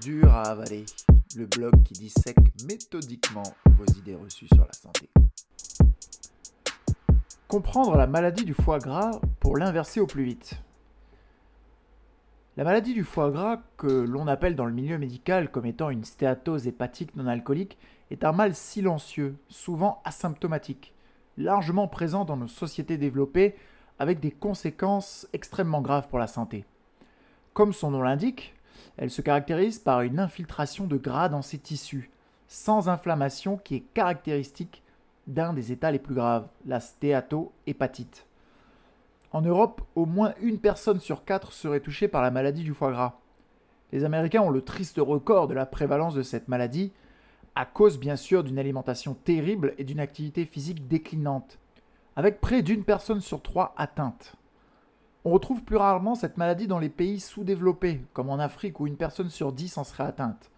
Dur à avaler, le blog qui dissèque méthodiquement vos idées reçues sur la santé. Comprendre la maladie du foie gras pour l'inverser au plus vite. La maladie du foie gras, que l'on appelle dans le milieu médical comme étant une stéatose hépatique non alcoolique, est un mal silencieux, souvent asymptomatique, largement présent dans nos sociétés développées avec des conséquences extrêmement graves pour la santé. Comme son nom l'indique, elle se caractérise par une infiltration de gras dans ses tissus, sans inflammation qui est caractéristique d'un des états les plus graves, la stéatohépatite. En Europe, au moins une personne sur quatre serait touchée par la maladie du foie gras. Les Américains ont le triste record de la prévalence de cette maladie, à cause bien sûr d'une alimentation terrible et d'une activité physique déclinante, avec près d'une personne sur trois atteinte. On retrouve plus rarement cette maladie dans les pays sous-développés, comme en Afrique où une personne sur dix en serait atteinte.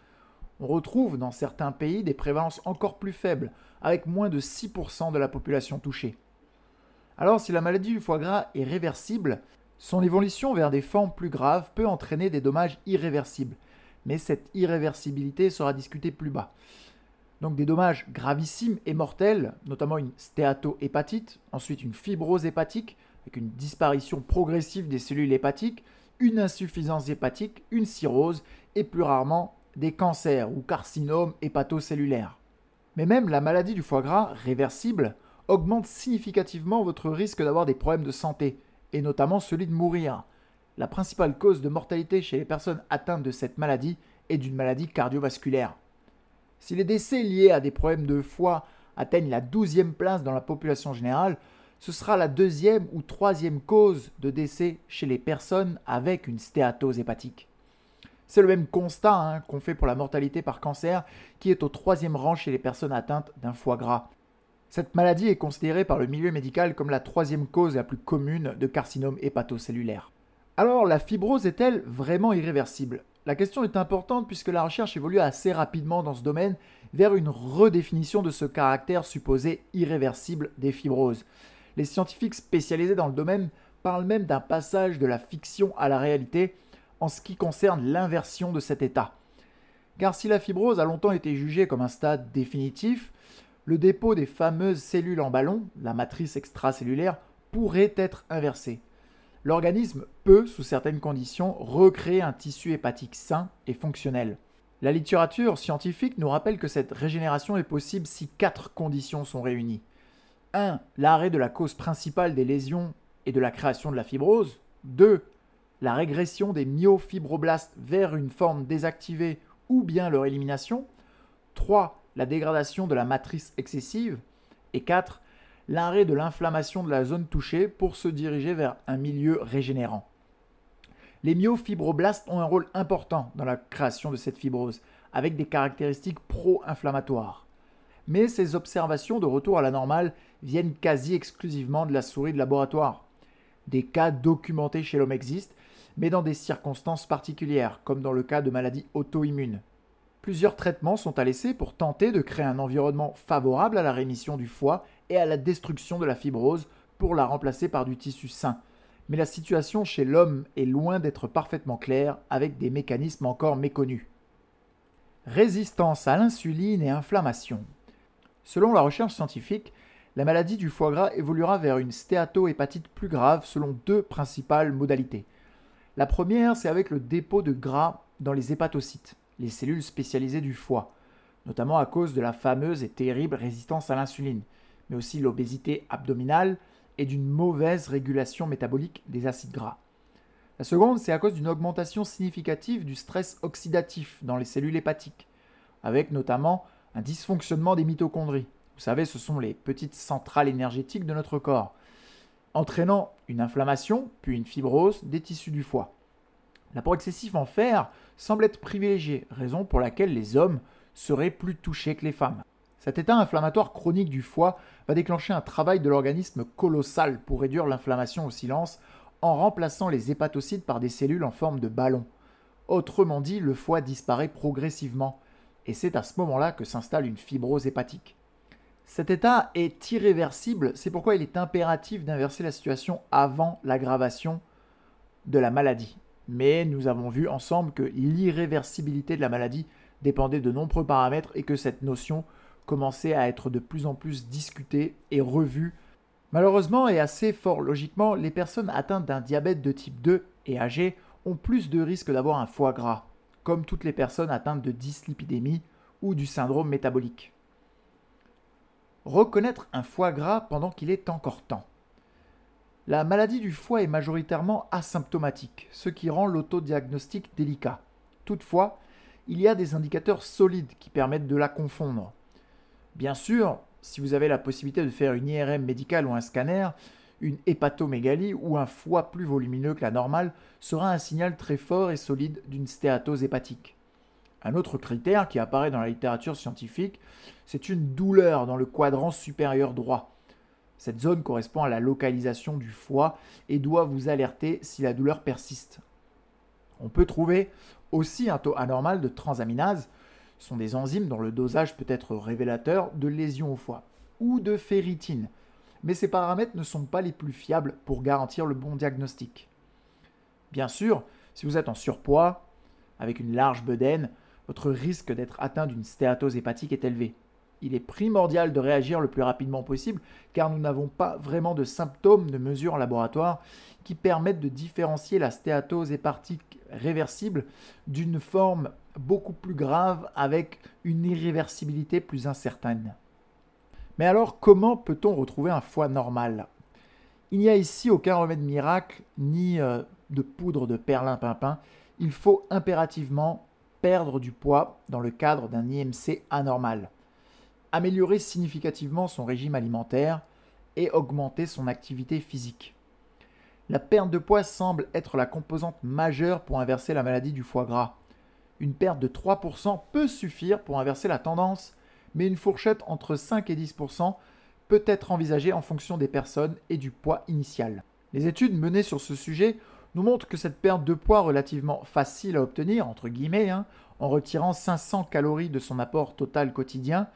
On retrouve dans certains pays des prévalences encore plus faibles, avec moins de 6% de la population touchée. Alors si la maladie du foie gras est réversible, son évolution vers des formes plus graves peut entraîner des dommages irréversibles, mais cette irréversibilité sera discutée plus bas. Donc des dommages gravissimes et mortels, notamment une stéatohépatite, ensuite une fibrose hépatique, avec une disparition progressive des cellules hépatiques, une insuffisance hépatique, une cirrhose et plus rarement des cancers ou carcinomes hépatocellulaires. Mais même la maladie du foie gras réversible augmente significativement votre risque d'avoir des problèmes de santé, et notamment celui de mourir. La principale cause de mortalité chez les personnes atteintes de cette maladie est d'une maladie cardiovasculaire. Si les décès liés à des problèmes de foie atteignent la 12e place dans la population générale, ce sera la deuxième ou troisième cause de décès chez les personnes avec une stéatose hépatique. C'est le même constat hein, qu'on fait pour la mortalité par cancer, qui est au troisième rang chez les personnes atteintes d'un foie gras. Cette maladie est considérée par le milieu médical comme la troisième cause la plus commune de carcinome hépatocellulaire. Alors, la fibrose est-elle vraiment irréversible? La question est importante puisque la recherche évolue assez rapidement dans ce domaine vers une redéfinition de ce caractère supposé irréversible des fibroses. Les scientifiques spécialisés dans le domaine parlent même d'un passage de la fiction à la réalité en ce qui concerne l'inversion de cet état. Car si la fibrose a longtemps été jugée comme un stade définitif, le dépôt des fameuses cellules en ballon, la matrice extracellulaire, pourrait être inversé. L'organisme peut, sous certaines conditions, recréer un tissu hépatique sain et fonctionnel. La littérature scientifique nous rappelle que cette régénération est possible si quatre conditions sont réunies. 1. L'arrêt de la cause principale des lésions et de la création de la fibrose. 2. La régression des myofibroblastes vers une forme désactivée ou bien leur élimination. 3. La dégradation de la matrice excessive. Et 4. L'arrêt de l'inflammation de la zone touchée pour se diriger vers un milieu régénérant. Les myofibroblastes ont un rôle important dans la création de cette fibrose, avec des caractéristiques pro-inflammatoires mais ces observations de retour à la normale viennent quasi exclusivement de la souris de laboratoire. Des cas documentés chez l'homme existent, mais dans des circonstances particulières, comme dans le cas de maladies auto-immunes. Plusieurs traitements sont à laisser pour tenter de créer un environnement favorable à la rémission du foie et à la destruction de la fibrose pour la remplacer par du tissu sain. Mais la situation chez l'homme est loin d'être parfaitement claire avec des mécanismes encore méconnus. Résistance à l'insuline et inflammation. Selon la recherche scientifique, la maladie du foie gras évoluera vers une stéatohépatite plus grave selon deux principales modalités. La première, c'est avec le dépôt de gras dans les hépatocytes, les cellules spécialisées du foie, notamment à cause de la fameuse et terrible résistance à l'insuline, mais aussi l'obésité abdominale et d'une mauvaise régulation métabolique des acides gras. La seconde, c'est à cause d'une augmentation significative du stress oxydatif dans les cellules hépatiques, avec notamment un dysfonctionnement des mitochondries. Vous savez, ce sont les petites centrales énergétiques de notre corps, entraînant une inflammation, puis une fibrose des tissus du foie. L'apport excessif en fer semble être privilégié, raison pour laquelle les hommes seraient plus touchés que les femmes. Cet état inflammatoire chronique du foie va déclencher un travail de l'organisme colossal pour réduire l'inflammation au silence en remplaçant les hépatocytes par des cellules en forme de ballon. Autrement dit, le foie disparaît progressivement et c'est à ce moment-là que s'installe une fibrose hépatique. Cet état est irréversible, c'est pourquoi il est impératif d'inverser la situation avant l'aggravation de la maladie. Mais nous avons vu ensemble que l'irréversibilité de la maladie dépendait de nombreux paramètres et que cette notion commençait à être de plus en plus discutée et revue. Malheureusement et assez fort logiquement, les personnes atteintes d'un diabète de type 2 et âgées ont plus de risques d'avoir un foie gras, comme toutes les personnes atteintes de dyslipidémie ou du syndrome métabolique. Reconnaître un foie gras pendant qu'il est encore temps. La maladie du foie est majoritairement asymptomatique, ce qui rend l'autodiagnostic délicat. Toutefois, il y a des indicateurs solides qui permettent de la confondre. Bien sûr, si vous avez la possibilité de faire une IRM médicale ou un scanner, une hépatomégalie ou un foie plus volumineux que la normale sera un signal très fort et solide d'une stéatose hépatique. Un autre critère qui apparaît dans la littérature scientifique, c'est une douleur dans le quadrant supérieur droit. Cette zone correspond à la localisation du foie et doit vous alerter si la douleur persiste. On peut trouver aussi un taux anormal de transaminase, ce sont des enzymes dont le dosage peut être révélateur de lésions au foie, ou de ferritine, mais ces paramètres ne sont pas les plus fiables pour garantir le bon diagnostic. Bien sûr, si vous êtes en surpoids, avec une large bedaine, votre risque d'être atteint d'une stéatose hépatique est élevé. Il est primordial de réagir le plus rapidement possible car nous n'avons pas vraiment de symptômes de mesure en laboratoire qui permettent de différencier la stéatose hépatique réversible d'une forme beaucoup plus grave avec une irréversibilité plus incertaine. Mais alors comment peut-on retrouver un foie normal? Il n'y a ici aucun remède miracle ni euh, de poudre de perlimpinpin. Il faut impérativement perdre du poids dans le cadre d'un IMC anormal, améliorer significativement son régime alimentaire et augmenter son activité physique. La perte de poids semble être la composante majeure pour inverser la maladie du foie gras. Une perte de 3% peut suffire pour inverser la tendance, mais une fourchette entre 5 et 10% peut être envisagée en fonction des personnes et du poids initial. Les études menées sur ce sujet nous montre que cette perte de poids relativement facile à obtenir, entre guillemets, hein, en retirant 500 calories de son apport total quotidien,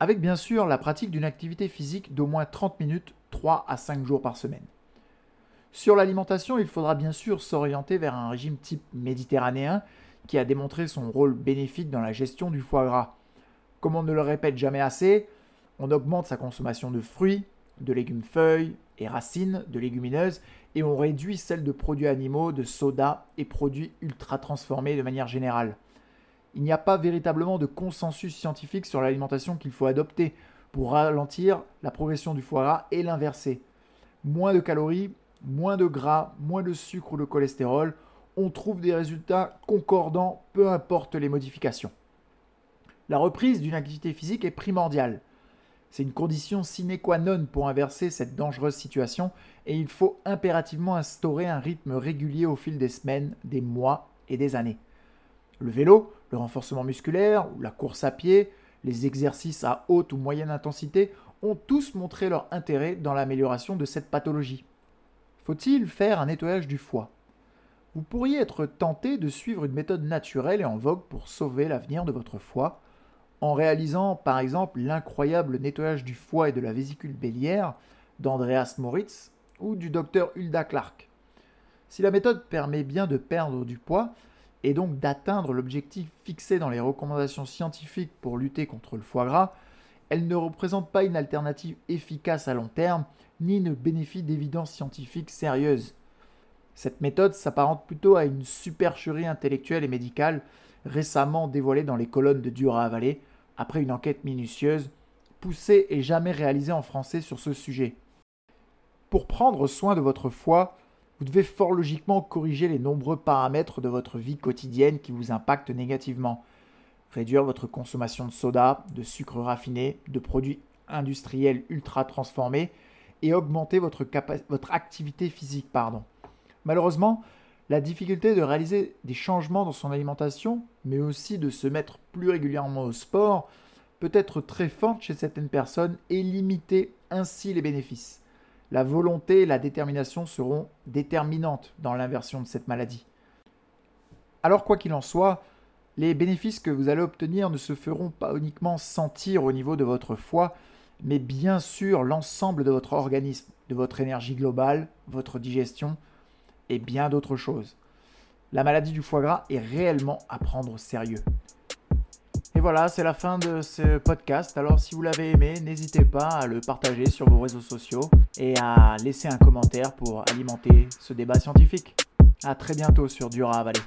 avec bien sûr la pratique d'une activité physique d'au moins 30 minutes 3 à 5 jours par semaine. Sur l'alimentation, il faudra bien sûr s'orienter vers un régime type méditerranéen qui a démontré son rôle bénéfique dans la gestion du foie gras. Comme on ne le répète jamais assez, on augmente sa consommation de fruits, de légumes feuilles et racines, de légumineuses et on réduit celle de produits animaux, de soda et produits ultra transformés de manière générale. Il n'y a pas véritablement de consensus scientifique sur l'alimentation qu'il faut adopter pour ralentir la progression du foie gras et l'inverser. Moins de calories, moins de gras, moins de sucre ou de cholestérol, on trouve des résultats concordants peu importe les modifications. La reprise d'une activité physique est primordiale. C'est une condition sine qua non pour inverser cette dangereuse situation et il faut impérativement instaurer un rythme régulier au fil des semaines, des mois et des années. Le vélo, le renforcement musculaire la course à pied, les exercices à haute ou moyenne intensité ont tous montré leur intérêt dans l'amélioration de cette pathologie. Faut-il faire un nettoyage du foie? Vous pourriez être tenté de suivre une méthode naturelle et en vogue pour sauver l'avenir de votre foie en réalisant par exemple l'incroyable nettoyage du foie et de la vésicule bélière d'Andreas Moritz ou du docteur Hulda Clark. Si la méthode permet bien de perdre du poids et donc d'atteindre l'objectif fixé dans les recommandations scientifiques pour lutter contre le foie gras, elle ne représente pas une alternative efficace à long terme ni ne bénéficie d'évidence scientifique sérieuse. Cette méthode s'apparente plutôt à une supercherie intellectuelle et médicale récemment dévoilée dans les colonnes de Dur à avaler, après une enquête minutieuse, poussée et jamais réalisée en français sur ce sujet. Pour prendre soin de votre foie, vous devez fort logiquement corriger les nombreux paramètres de votre vie quotidienne qui vous impactent négativement. Réduire votre consommation de soda, de sucre raffiné, de produits industriels ultra transformés et augmenter votre, votre activité physique. Pardon. Malheureusement, la difficulté de réaliser des changements dans son alimentation, mais aussi de se mettre plus régulièrement au sport, peut être très forte chez certaines personnes et limiter ainsi les bénéfices. La volonté et la détermination seront déterminantes dans l'inversion de cette maladie. Alors quoi qu'il en soit, les bénéfices que vous allez obtenir ne se feront pas uniquement sentir au niveau de votre foie, mais bien sûr l'ensemble de votre organisme, de votre énergie globale, votre digestion, et bien d'autres choses. La maladie du foie gras est réellement à prendre au sérieux. Et voilà, c'est la fin de ce podcast. Alors si vous l'avez aimé, n'hésitez pas à le partager sur vos réseaux sociaux et à laisser un commentaire pour alimenter ce débat scientifique. A très bientôt sur Dura Valley.